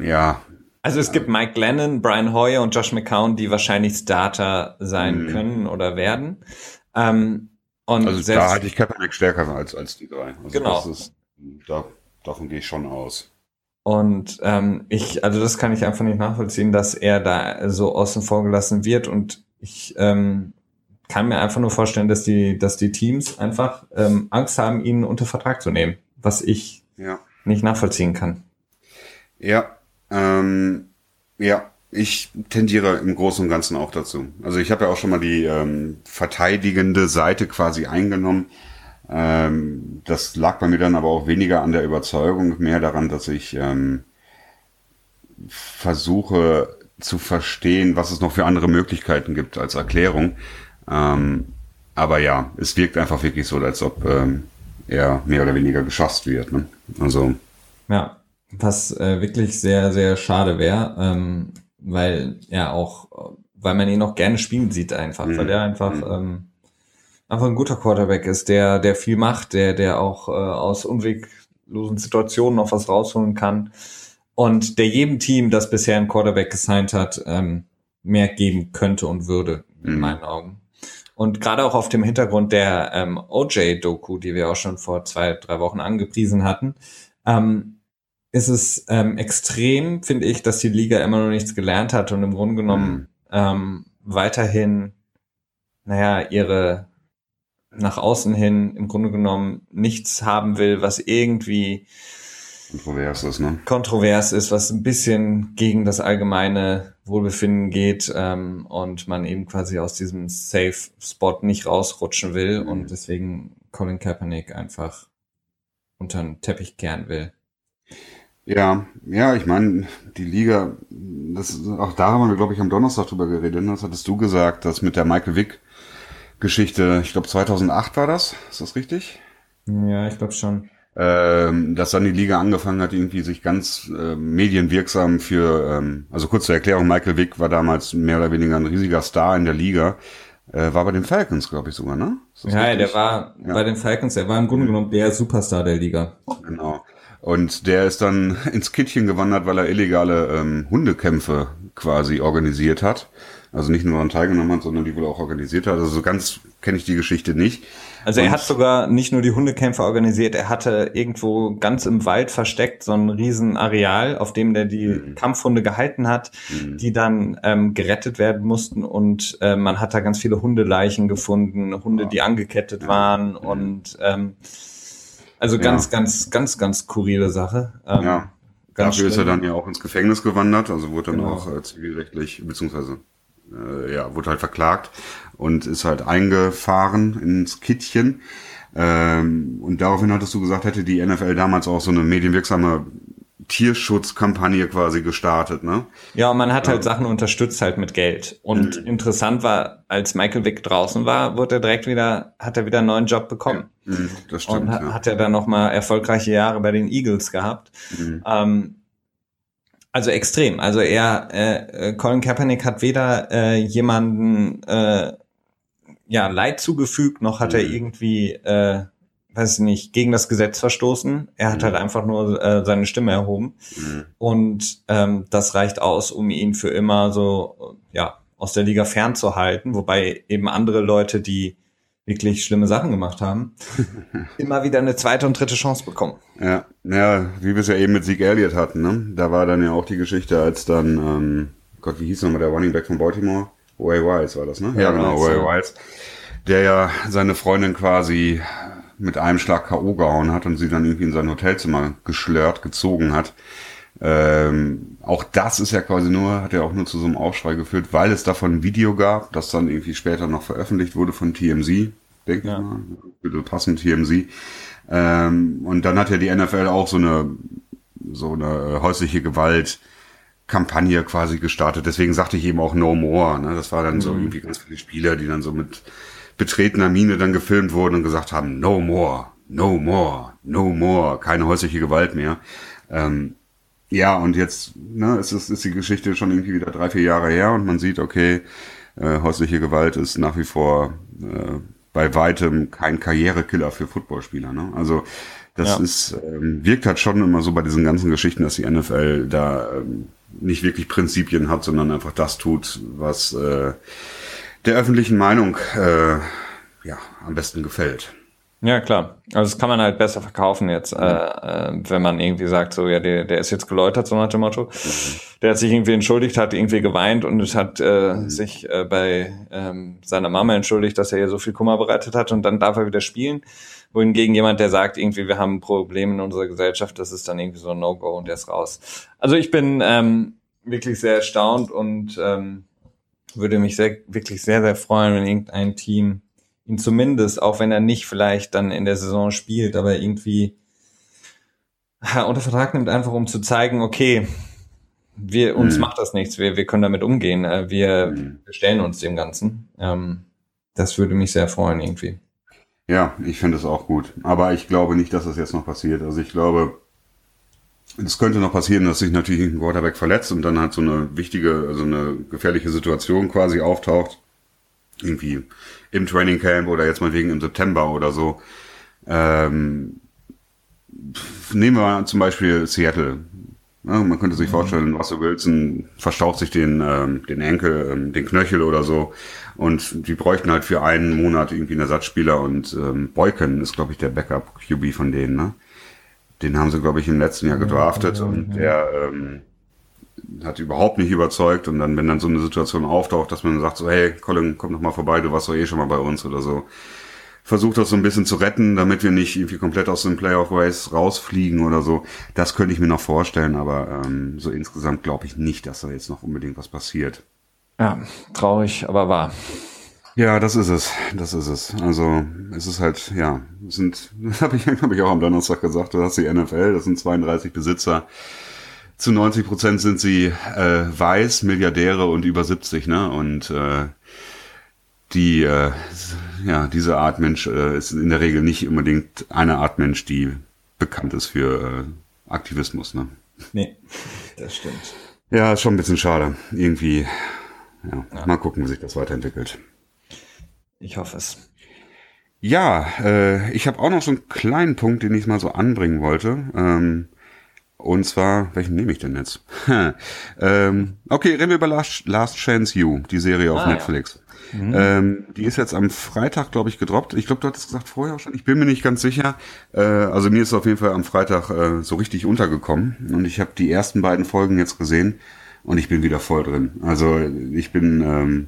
ja, also es gibt Mike Glennon, Brian Hoyer und Josh McCown, die wahrscheinlich Starter sein mhm. können oder werden. Ähm, und also da halte ich Kaepernick stärker als, als die drei. Also genau. Ist, da, davon gehe ich schon aus. Und ähm, ich, also das kann ich einfach nicht nachvollziehen, dass er da so außen vor gelassen wird. Und ich ähm, kann mir einfach nur vorstellen, dass die, dass die Teams einfach ähm, Angst haben, ihn unter Vertrag zu nehmen, was ich ja. nicht nachvollziehen kann. Ja, ähm, ja, ich tendiere im Großen und Ganzen auch dazu. Also ich habe ja auch schon mal die ähm, verteidigende Seite quasi eingenommen. Ähm, das lag bei mir dann aber auch weniger an der Überzeugung, mehr daran, dass ich ähm, versuche zu verstehen, was es noch für andere Möglichkeiten gibt als Erklärung. Ähm, aber ja, es wirkt einfach wirklich so, als ob ähm, er mehr oder weniger geschasst wird. Ne? Also ja, was äh, wirklich sehr sehr schade wäre, ähm, weil er auch, weil man ihn auch gerne spielen sieht einfach, mhm. weil er einfach mhm. ähm, einfach ein guter Quarterback ist, der der viel macht, der der auch äh, aus unweglosen Situationen noch was rausholen kann und der jedem Team, das bisher einen Quarterback gesigned hat, ähm, mehr geben könnte und würde, in mhm. meinen Augen. Und gerade auch auf dem Hintergrund der ähm, OJ-Doku, die wir auch schon vor zwei, drei Wochen angepriesen hatten, ähm, ist es ähm, extrem, finde ich, dass die Liga immer noch nichts gelernt hat und im Grunde genommen mhm. ähm, weiterhin, naja, ihre nach außen hin im Grunde genommen nichts haben will, was irgendwie kontrovers ist, ne? Kontrovers ist, was ein bisschen gegen das allgemeine Wohlbefinden geht ähm, und man eben quasi aus diesem Safe Spot nicht rausrutschen will mhm. und deswegen Colin Kaepernick einfach unter den Teppich kehren will. Ja, ja, ich meine, die Liga, das auch da haben wir, glaube ich, am Donnerstag drüber geredet. Ne? Das hattest du gesagt, dass mit der Michael Wick Geschichte, ich glaube 2008 war das, ist das richtig? Ja, ich glaube schon ähm, dass dann die Liga angefangen hat, irgendwie sich ganz äh, medienwirksam für, ähm, also kurz zur Erklärung, Michael Wick war damals mehr oder weniger ein riesiger Star in der Liga, äh, war bei den Falcons, glaube ich sogar, ne? Ja, richtig? der war ja. bei den Falcons, der war im Grunde genommen der Superstar der Liga. Genau. Und der ist dann ins Kittchen gewandert, weil er illegale ähm, Hundekämpfe quasi organisiert hat. Also nicht nur daran teilgenommen hat, sondern die wohl auch organisiert hat. Also so ganz kenne ich die Geschichte nicht. Also er hat sogar nicht nur die Hundekämpfe organisiert, er hatte irgendwo ganz im Wald versteckt so ein riesen Areal, auf dem der die mhm. Kampfhunde gehalten hat, mhm. die dann ähm, gerettet werden mussten und äh, man hat da ganz viele Hundeleichen gefunden, Hunde, ja. die angekettet ja. waren mhm. und ähm, also ganz, ja. ganz, ganz, ganz skurrile Sache. Ähm, ja. Dafür schlimm. ist er dann ja auch ins Gefängnis gewandert, also wurde dann genau. auch äh, zivilrechtlich, beziehungsweise äh, ja, wurde halt verklagt und ist halt eingefahren ins Kittchen. Ähm, und daraufhin hattest du gesagt, hätte die NFL damals auch so eine medienwirksame Tierschutzkampagne quasi gestartet, ne? Ja, man hat halt Sachen unterstützt halt mit Geld. Und mhm. interessant war, als Michael Wick draußen war, wurde er direkt wieder, hat er wieder einen neuen Job bekommen. Ja. Mhm, das stimmt. Und ja. hat er dann nochmal erfolgreiche Jahre bei den Eagles gehabt. Mhm. Ähm, also extrem. Also er, äh, Colin Kaepernick hat weder äh, jemanden äh, ja Leid zugefügt, noch hat mhm. er irgendwie, äh, weiß ich nicht, gegen das Gesetz verstoßen. Er hat mhm. halt einfach nur äh, seine Stimme erhoben mhm. und ähm, das reicht aus, um ihn für immer so ja aus der Liga fernzuhalten. Wobei eben andere Leute, die wirklich schlimme Sachen gemacht haben, immer wieder eine zweite und dritte Chance bekommen. Ja, ja, wie wir es ja eben mit Zeke Elliott hatten, ne? Da war dann ja auch die Geschichte, als dann, ähm, Gott, wie hieß nochmal der Running Back von Baltimore? O.A. Wiles war das, ne? Ja, ja genau, O.A. Wiles. Der ja seine Freundin quasi mit einem Schlag K.O. gehauen hat und sie dann irgendwie in sein Hotelzimmer geschlört, gezogen hat. Ähm, auch das ist ja quasi nur, hat ja auch nur zu so einem Aufschrei geführt, weil es davon ein Video gab, das dann irgendwie später noch veröffentlicht wurde von TMZ, denke ja. ich mal, bitte passend TMZ. Ähm, und dann hat ja die NFL auch so eine, so eine häusliche Gewalt Kampagne quasi gestartet. Deswegen sagte ich eben auch No More. Ne? Das war dann mhm. so irgendwie ganz viele Spieler, die dann so mit betretener Miene dann gefilmt wurden und gesagt haben, No More, No More, No More, keine häusliche Gewalt mehr. Ähm, ja, und jetzt ne, ist, ist, ist die Geschichte schon irgendwie wieder drei, vier Jahre her und man sieht, okay, äh, häusliche Gewalt ist nach wie vor äh, bei weitem kein Karrierekiller für Footballspieler. Ne? Also das ja. ist, ähm, wirkt halt schon immer so bei diesen ganzen Geschichten, dass die NFL da ähm, nicht wirklich Prinzipien hat, sondern einfach das tut, was äh, der öffentlichen Meinung äh, ja, am besten gefällt. Ja, klar. Also das kann man halt besser verkaufen jetzt, äh, äh, wenn man irgendwie sagt, so, ja, der, der ist jetzt geläutert, so nach dem Motto. Mhm. Der hat sich irgendwie entschuldigt, hat irgendwie geweint und es hat äh, mhm. sich äh, bei ähm, seiner Mama entschuldigt, dass er ihr so viel Kummer bereitet hat und dann darf er wieder spielen. Wohingegen jemand, der sagt, irgendwie, wir haben ein Problem in unserer Gesellschaft, das ist dann irgendwie so ein No-Go und der ist raus. Also ich bin, ähm, wirklich sehr erstaunt und ähm, würde mich sehr, wirklich sehr, sehr freuen, wenn irgendein Team ihn zumindest, auch wenn er nicht vielleicht dann in der Saison spielt, aber irgendwie unter Vertrag nimmt, einfach um zu zeigen, okay, wir, uns mhm. macht das nichts, wir, wir können damit umgehen, äh, wir, mhm. wir stellen uns dem Ganzen. Ähm, das würde mich sehr freuen irgendwie. Ja, ich finde es auch gut. Aber ich glaube nicht, dass das jetzt noch passiert. Also ich glaube, es könnte noch passieren, dass sich natürlich ein Quarterback verletzt und dann halt so eine wichtige, also eine gefährliche Situation quasi auftaucht. Irgendwie im Training Camp oder jetzt mal wegen im September oder so. Ähm, nehmen wir zum Beispiel Seattle. Ja, man könnte sich mhm. vorstellen, Russell Wilson verstaucht sich den, ähm, den Enkel, ähm, den Knöchel oder so. Und die bräuchten halt für einen Monat irgendwie einen Ersatzspieler und ähm, Boyken ist, glaube ich, der Backup-QB von denen, ne? Den haben sie, glaube ich, im letzten Jahr gedraftet ja, und der ähm, hat überhaupt nicht überzeugt. Und dann, wenn dann so eine Situation auftaucht, dass man sagt so, hey, Colin, komm doch mal vorbei, du warst doch eh schon mal bei uns oder so. Versucht das so ein bisschen zu retten, damit wir nicht irgendwie komplett aus dem Playoff Race rausfliegen oder so. Das könnte ich mir noch vorstellen, aber ähm, so insgesamt glaube ich nicht, dass da jetzt noch unbedingt was passiert. Ja, traurig, aber wahr. Ja, das ist es. Das ist es. Also es ist halt, ja, es sind, das habe ich, hab ich auch am Donnerstag gesagt, du hast die NFL, das sind 32 Besitzer. Zu 90 Prozent sind sie äh, weiß, Milliardäre und über 70, ne? Und äh, die, äh, ja, diese Art Mensch äh, ist in der Regel nicht unbedingt eine Art Mensch, die bekannt ist für äh, Aktivismus, ne? Nee, das stimmt. Ja, ist schon ein bisschen schade. Irgendwie, ja, ja. mal gucken, wie sich das weiterentwickelt. Ich hoffe es. Ja, äh, ich habe auch noch so einen kleinen Punkt, den ich mal so anbringen wollte. Ähm, und zwar, welchen nehme ich denn jetzt? ähm, okay, reden wir über Last, Last Chance You, die Serie auf ah, Netflix. Ja. Mhm. Ähm, die ist jetzt am Freitag, glaube ich, gedroppt. Ich glaube, du hattest gesagt vorher auch schon. Ich bin mir nicht ganz sicher. Äh, also mir ist auf jeden Fall am Freitag äh, so richtig untergekommen. Und ich habe die ersten beiden Folgen jetzt gesehen und ich bin wieder voll drin. Also ich bin ähm,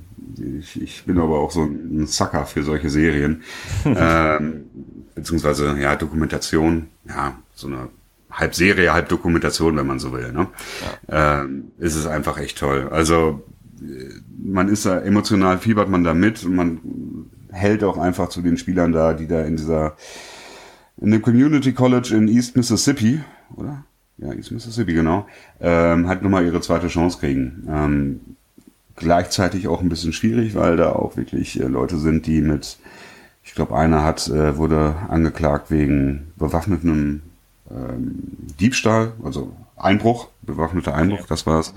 ich, ich bin aber auch so ein Sucker für solche Serien. ähm, beziehungsweise, ja, Dokumentation, ja, so eine halb Serie, halb Dokumentation, wenn man so will. Ne? Ja. Ähm, ist es einfach echt toll. Also man ist da emotional, fiebert man da mit und man hält auch einfach zu den Spielern da, die da in dieser in dem Community College in East Mississippi, oder? Ja, East Mississippi, genau, ähm, halt nochmal ihre zweite Chance kriegen. Ähm, gleichzeitig auch ein bisschen schwierig, weil da auch wirklich äh, Leute sind, die mit, ich glaube, einer hat, äh, wurde angeklagt wegen bewaffnetem ähm, Diebstahl, also Einbruch, bewaffneter Einbruch, das war's.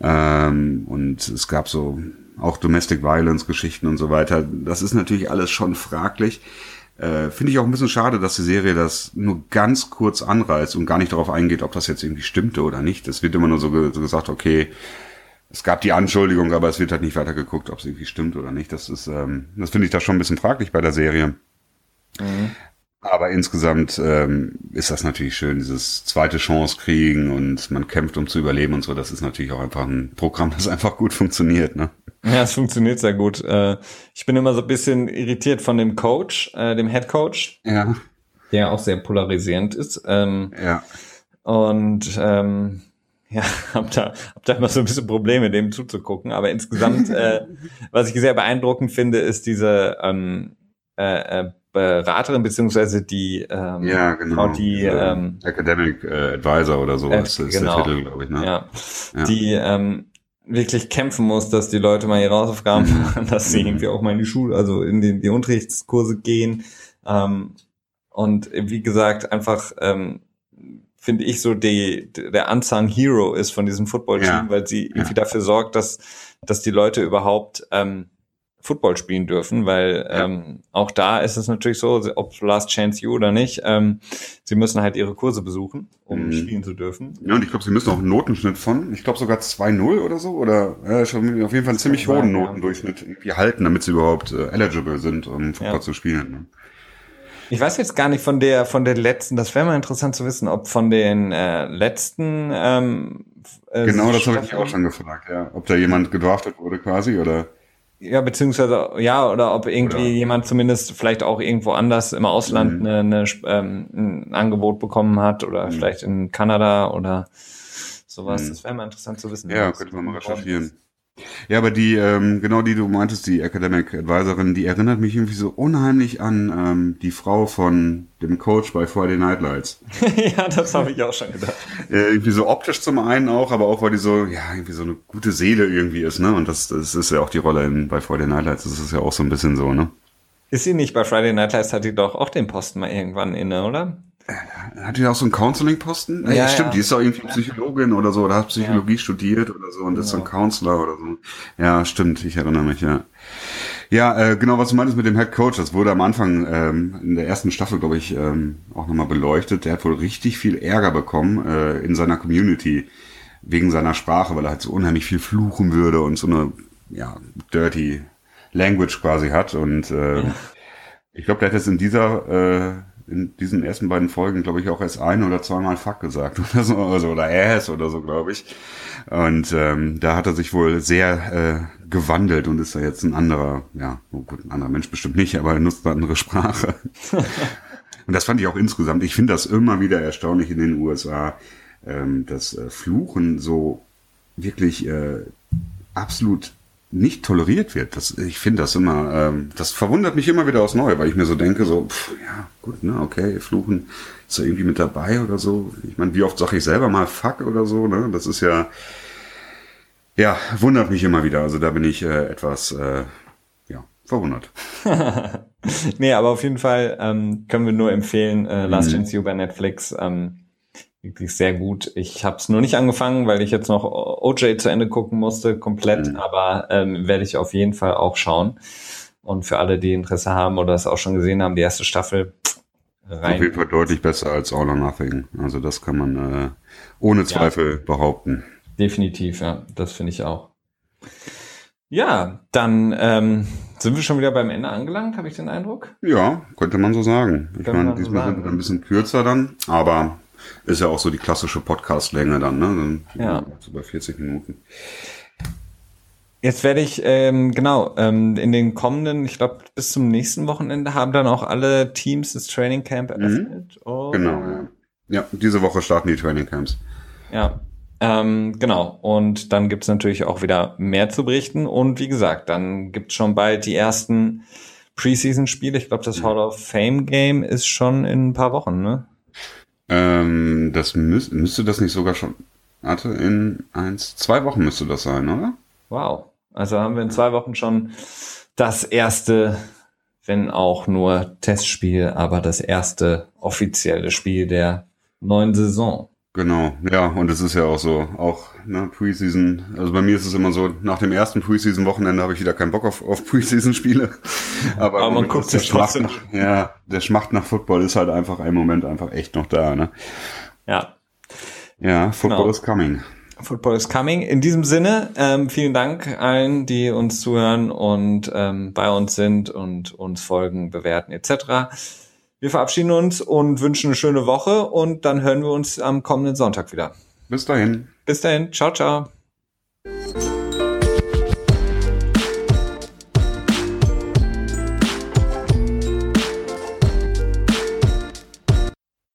Ähm, und es gab so auch Domestic Violence Geschichten und so weiter. Das ist natürlich alles schon fraglich. Äh, Finde ich auch ein bisschen schade, dass die Serie das nur ganz kurz anreißt und gar nicht darauf eingeht, ob das jetzt irgendwie stimmte oder nicht. Es wird immer nur so, ge so gesagt, okay, es gab die Anschuldigung, aber es wird halt nicht weiter geguckt, ob es irgendwie stimmt oder nicht. Das ist, ähm, das finde ich da schon ein bisschen fraglich bei der Serie. Mhm. Aber insgesamt ähm, ist das natürlich schön, dieses zweite Chance kriegen und man kämpft, um zu überleben und so. Das ist natürlich auch einfach ein Programm, das einfach gut funktioniert. Ne? Ja, es funktioniert sehr gut. Äh, ich bin immer so ein bisschen irritiert von dem Coach, äh, dem Head Coach, ja. der auch sehr polarisierend ist. Ähm, ja. Und ähm, ja, hab da, hab da immer so ein bisschen Probleme, dem zuzugucken. Aber insgesamt, äh, was ich sehr beeindruckend finde, ist diese ähm, äh, äh, Beraterin beziehungsweise die ähm, ja, genau. Frau, die ähm, Academic äh, Advisor oder so äh, ist, ist genau. der Titel, glaube ich. Ne? Ja. ja. Die ähm, wirklich kämpfen muss, dass die Leute mal ihre Hausaufgaben machen, dass sie irgendwie auch mal in die Schule, also in die, die Unterrichtskurse gehen. Ähm, und wie gesagt, einfach ähm, finde ich, so die, der unsung Hero ist von diesem Football-Team, ja. weil sie irgendwie dafür sorgt, dass, dass die Leute überhaupt ähm, Football spielen dürfen, weil ja. ähm, auch da ist es natürlich so, ob Last Chance You oder nicht, ähm, sie müssen halt ihre Kurse besuchen, um mhm. spielen zu dürfen. Ja, und ich glaube, sie müssen auch einen Notenschnitt von, ich glaube sogar 2-0 oder so, oder äh, schon auf jeden Fall einen ziemlich hohen Notendurchschnitt irgendwie halten, damit sie überhaupt äh, eligible sind, um Football ja. zu spielen. Ne? Ich weiß jetzt gar nicht von der von der letzten. Das wäre mal interessant zu wissen, ob von den äh, letzten. Ähm, äh, genau, das habe ich auch schon gefragt. Ja, ob da jemand gedraftet wurde quasi oder. Ja, beziehungsweise ja, oder ob irgendwie oder? jemand zumindest vielleicht auch irgendwo anders im Ausland mhm. eine, eine, ähm, ein Angebot bekommen hat oder mhm. vielleicht in Kanada oder sowas. Mhm. Das wäre mal interessant zu wissen. Ja, könnte man mal recherchieren. Ja, aber die, ähm, genau die du meintest, die Academic Advisorin, die erinnert mich irgendwie so unheimlich an ähm, die Frau von dem Coach bei Friday Night Lights. ja, das habe ich auch schon gedacht. Äh, irgendwie so optisch zum einen auch, aber auch, weil die so, ja, irgendwie so eine gute Seele irgendwie ist, ne? Und das, das ist ja auch die Rolle in, bei Friday Night Lights, das ist ja auch so ein bisschen so, ne? Ist sie nicht bei Friday Night Lights, hat die doch auch den Posten mal irgendwann inne, oder? Hat die auch so einen Counseling-Posten? Ja, ja, stimmt, ja. die ist doch irgendwie Psychologin oder so, oder hat Psychologie studiert oder so und genau. ist so ein genau. Counselor oder so. Ja, stimmt, ich erinnere mich, ja. Ja, äh, genau, was du meintest mit dem Head Coach, das wurde am Anfang ähm, in der ersten Staffel, glaube ich, ähm, auch nochmal beleuchtet. Der hat wohl richtig viel Ärger bekommen äh, in seiner Community wegen seiner Sprache, weil er halt so unheimlich viel fluchen würde und so eine, ja, dirty Language quasi hat. Und äh, ich glaube, der hat jetzt in dieser äh, in diesen ersten beiden Folgen, glaube ich, auch erst ein oder zweimal Fuck gesagt oder so, also, oder Ass oder so, glaube ich. Und ähm, da hat er sich wohl sehr äh, gewandelt und ist da jetzt ein anderer, ja, oh gut, ein anderer Mensch bestimmt nicht, aber er nutzt eine andere Sprache. und das fand ich auch insgesamt, ich finde das immer wieder erstaunlich in den USA, ähm, dass äh, Fluchen so wirklich äh, absolut nicht toleriert wird. Das, ich finde das immer, ähm, das verwundert mich immer wieder aufs Neue, weil ich mir so denke, so, pff, ja, gut, ne, okay, Fluchen ist da irgendwie mit dabei oder so. Ich meine, wie oft sage ich selber mal Fuck oder so, ne? Das ist ja, ja, wundert mich immer wieder. Also da bin ich äh, etwas, äh, ja, verwundert. nee, aber auf jeden Fall ähm, können wir nur empfehlen, äh, Last mhm. Chance You bei Netflix. Ähm, wirklich sehr gut. Ich habe es nur nicht angefangen, weil ich jetzt noch OJ zu Ende gucken musste, komplett, mhm. aber ähm, werde ich auf jeden Fall auch schauen. Und für alle, die Interesse haben oder es auch schon gesehen haben, die erste Staffel rein. Auf jeden Fall deutlich besser als All or Nothing. Also das kann man äh, ohne Zweifel ja, behaupten. Definitiv, ja, das finde ich auch. Ja, dann ähm, sind wir schon wieder beim Ende angelangt, habe ich den Eindruck? Ja, könnte man so sagen. Ich meine, diesmal sind wir ein bisschen kürzer dann, aber ist ja auch so die klassische Podcast-Länge dann, ne? Dann ja. So bei 40 Minuten. Jetzt werde ich, ähm, genau, ähm, in den kommenden, ich glaube, bis zum nächsten Wochenende haben dann auch alle Teams das Training Camp mhm. eröffnet. Mhm. Genau, ja. Ja, diese Woche starten die Training Camps. Ja, ähm, genau. Und dann gibt's natürlich auch wieder mehr zu berichten. Und wie gesagt, dann gibt's schon bald die ersten Preseason-Spiele. Ich glaube, das mhm. Hall of Fame Game ist schon in ein paar Wochen, ne? Ähm, das müß, müsste das nicht sogar schon. Warte, in eins, zwei Wochen müsste das sein, oder? Wow. Also haben wir in zwei Wochen schon das erste, wenn auch nur Testspiel, aber das erste offizielle Spiel der neuen Saison. Genau, ja, und es ist ja auch so, auch ne, Preseason, also bei mir ist es immer so, nach dem ersten Preseason-Wochenende habe ich wieder keinen Bock auf, auf Preseason-Spiele. Aber, Aber man guckt sich trotzdem. Nach, ja, der Schmacht nach Football ist halt einfach ein Moment einfach echt noch da, ne? Ja. Ja, Football genau. is coming. Football is coming. In diesem Sinne, ähm, vielen Dank allen, die uns zuhören und ähm, bei uns sind und uns folgen, bewerten etc. Wir verabschieden uns und wünschen eine schöne Woche und dann hören wir uns am kommenden Sonntag wieder. Bis dahin. Bis dahin. Ciao, ciao.